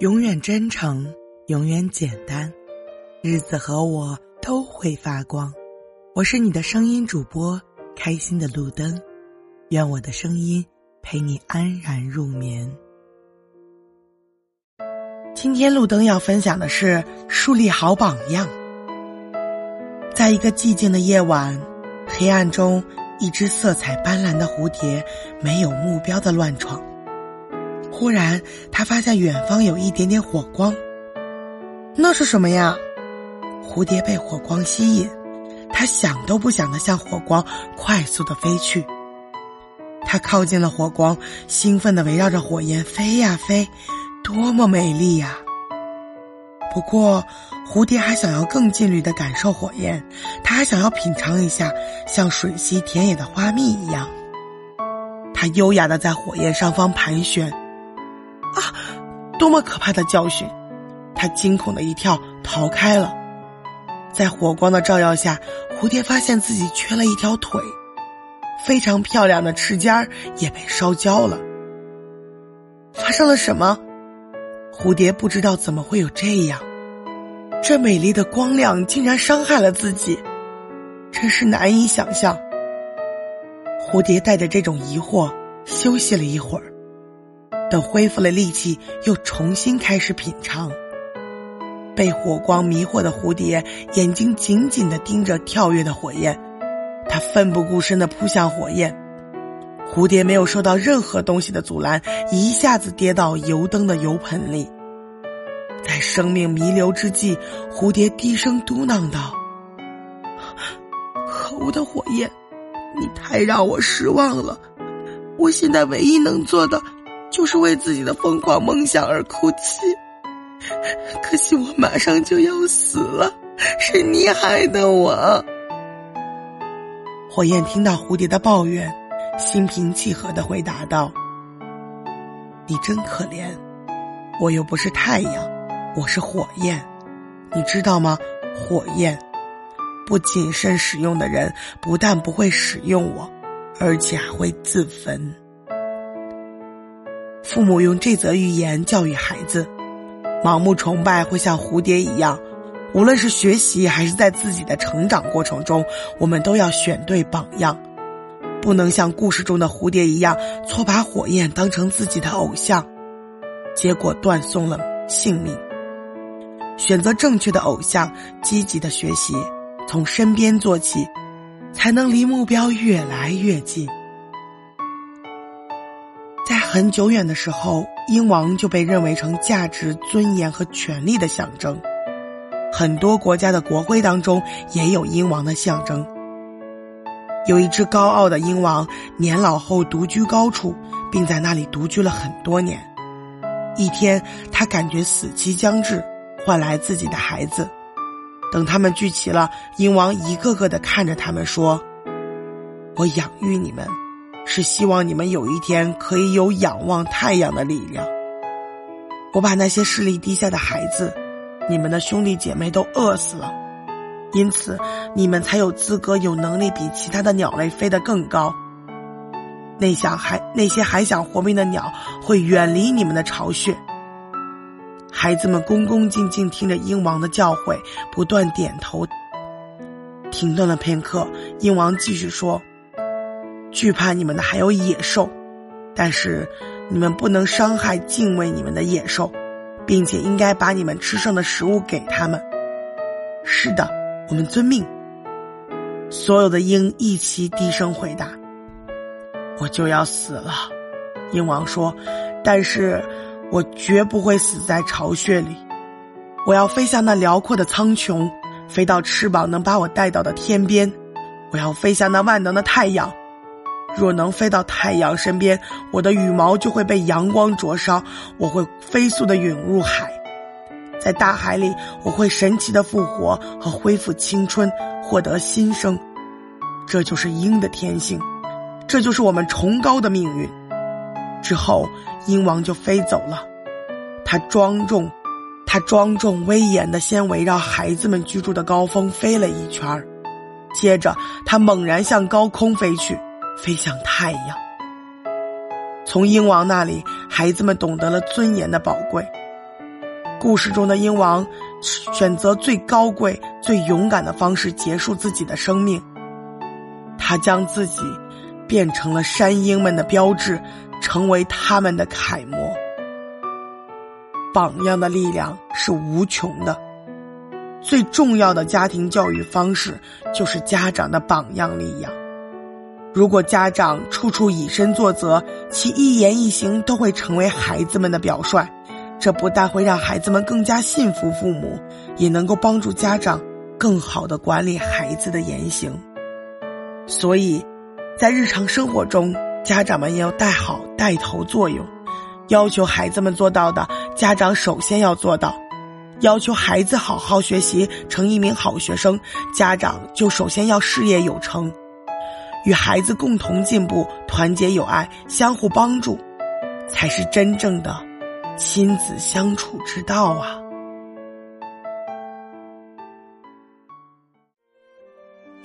永远真诚，永远简单，日子和我都会发光。我是你的声音主播，开心的路灯。愿我的声音陪你安然入眠。今天路灯要分享的是树立好榜样。在一个寂静的夜晚，黑暗中，一只色彩斑斓的蝴蝶没有目标的乱闯。忽然，他发现远方有一点点火光。那是什么呀？蝴蝶被火光吸引，他想都不想的向火光快速的飞去。他靠近了火光，兴奋的围绕着火焰飞呀飞，多么美丽呀！不过，蝴蝶还想要更近距离的感受火焰，它还想要品尝一下像吮吸田野的花蜜一样。它优雅的在火焰上方盘旋。多么可怕的教训！他惊恐的一跳，逃开了。在火光的照耀下，蝴蝶发现自己缺了一条腿，非常漂亮的翅尖儿也被烧焦了。发生了什么？蝴蝶不知道怎么会有这样，这美丽的光亮竟然伤害了自己，真是难以想象。蝴蝶带着这种疑惑休息了一会儿。等恢复了力气，又重新开始品尝。被火光迷惑的蝴蝶，眼睛紧紧的盯着跳跃的火焰，它奋不顾身的扑向火焰。蝴蝶没有受到任何东西的阻拦，一下子跌到油灯的油盆里。在生命弥留之际，蝴蝶低声嘟囔道：“可恶的火焰，你太让我失望了。我现在唯一能做的……”就是为自己的疯狂梦想而哭泣，可惜我马上就要死了，是你害的我。火焰听到蝴蝶的抱怨，心平气和的回答道：“你真可怜，我又不是太阳，我是火焰，你知道吗？火焰不谨慎使用的人，不但不会使用我，而且还会自焚。”父母用这则寓言教育孩子：盲目崇拜会像蝴蝶一样，无论是学习还是在自己的成长过程中，我们都要选对榜样，不能像故事中的蝴蝶一样，错把火焰当成自己的偶像，结果断送了性命。选择正确的偶像，积极的学习，从身边做起，才能离目标越来越近。很久远的时候，鹰王就被认为成价值、尊严和权力的象征。很多国家的国徽当中也有鹰王的象征。有一只高傲的鹰王，年老后独居高处，并在那里独居了很多年。一天，他感觉死期将至，唤来自己的孩子。等他们聚齐了，鹰王一个个的看着他们说：“我养育你们。”是希望你们有一天可以有仰望太阳的力量。我把那些视力低下的孩子，你们的兄弟姐妹都饿死了，因此你们才有资格、有能力比其他的鸟类飞得更高。那想还那些还想活命的鸟会远离你们的巢穴。孩子们恭恭敬敬听着鹰王的教诲，不断点头。停顿了片刻，鹰王继续说。惧怕你们的还有野兽，但是你们不能伤害敬畏你们的野兽，并且应该把你们吃剩的食物给他们。是的，我们遵命。所有的鹰一齐低声回答：“我就要死了。”鹰王说：“但是我绝不会死在巢穴里。我要飞向那辽阔的苍穹，飞到翅膀能把我带到的天边。我要飞向那万能的太阳。”若能飞到太阳身边，我的羽毛就会被阳光灼烧，我会飞速的涌入海，在大海里，我会神奇的复活和恢复青春，获得新生。这就是鹰的天性，这就是我们崇高的命运。之后，鹰王就飞走了，他庄重，他庄重威严的先围绕孩子们居住的高峰飞了一圈儿，接着他猛然向高空飞去。飞向太阳。从鹰王那里，孩子们懂得了尊严的宝贵。故事中的鹰王选择最高贵、最勇敢的方式结束自己的生命。他将自己变成了山鹰们的标志，成为他们的楷模。榜样的力量是无穷的。最重要的家庭教育方式就是家长的榜样力量。如果家长处处以身作则，其一言一行都会成为孩子们的表率。这不但会让孩子们更加信服父母，也能够帮助家长更好的管理孩子的言行。所以，在日常生活中，家长们要带好带头作用。要求孩子们做到的，家长首先要做到；要求孩子好好学习，成一名好学生，家长就首先要事业有成。与孩子共同进步，团结友爱，相互帮助，才是真正的亲子相处之道啊！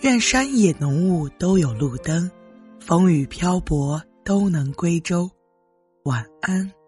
愿山野浓雾都有路灯，风雨漂泊都能归舟。晚安。